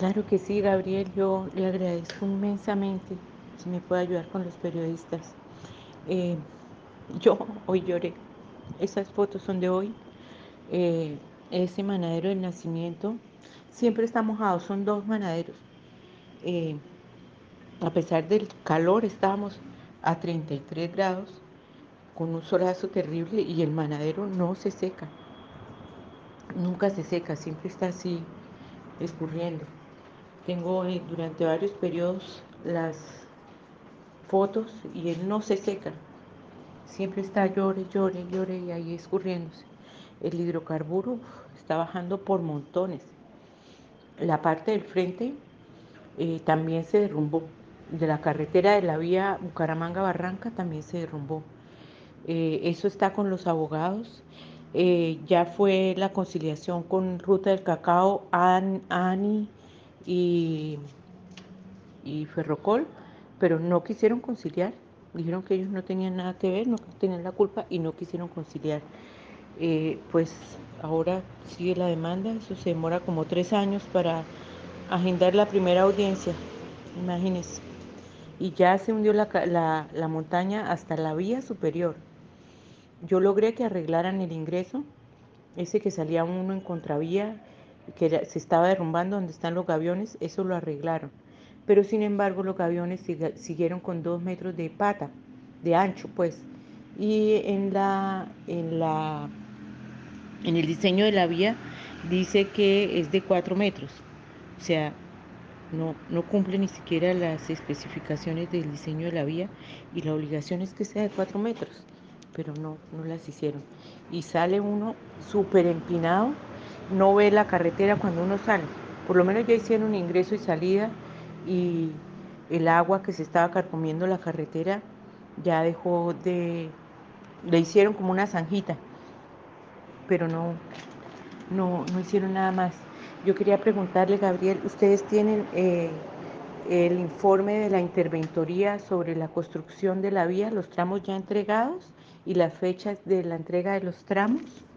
Claro que sí, Gabriel, yo le agradezco inmensamente si me puede ayudar con los periodistas. Eh, yo hoy lloré, esas fotos son de hoy, eh, ese manadero del nacimiento, siempre está mojado, son dos manaderos. Eh, a pesar del calor estábamos a 33 grados con un solazo terrible y el manadero no se seca, nunca se seca, siempre está así escurriendo. Tengo eh, durante varios periodos las fotos y él no se seca. Siempre está llore, llore, llore y ahí escurriéndose. El hidrocarburo está bajando por montones. La parte del frente eh, también se derrumbó. De la carretera de la vía Bucaramanga-Barranca también se derrumbó. Eh, eso está con los abogados. ya fue la conciliación con Ruta del Cacao, ANI y, y Ferrocol, pero no quisieron conciliar. Dijeron que ellos no tenían nada que ver, no tenían la culpa y no quisieron conciliar. Eh, pues ahora sigue la demanda, eso se demora como tres años para agendar la primera audiencia, imagínense. Y ya se hundió la, la, la montaña hasta la vía superior. Yo logré que arreglaran el ingreso, ese que salía uno en contravía que se estaba derrumbando donde están los gaviones, eso lo arreglaron. Pero sin embargo los gaviones siguieron con dos metros de pata, de ancho pues. Y en, la, en, la, en el diseño de la vía dice que es de cuatro metros. O sea, no, no, cumple ni siquiera las especificaciones del diseño de la vía y la obligación es que sea de cuatro metros, pero no, no las hicieron. Y sale uno súper empinado no ve la carretera cuando uno sale. Por lo menos ya hicieron ingreso y salida y el agua que se estaba carcomiendo la carretera ya dejó de... Le hicieron como una zanjita, pero no, no, no hicieron nada más. Yo quería preguntarle, Gabriel, ¿ustedes tienen eh, el informe de la interventoría sobre la construcción de la vía, los tramos ya entregados y las fechas de la entrega de los tramos?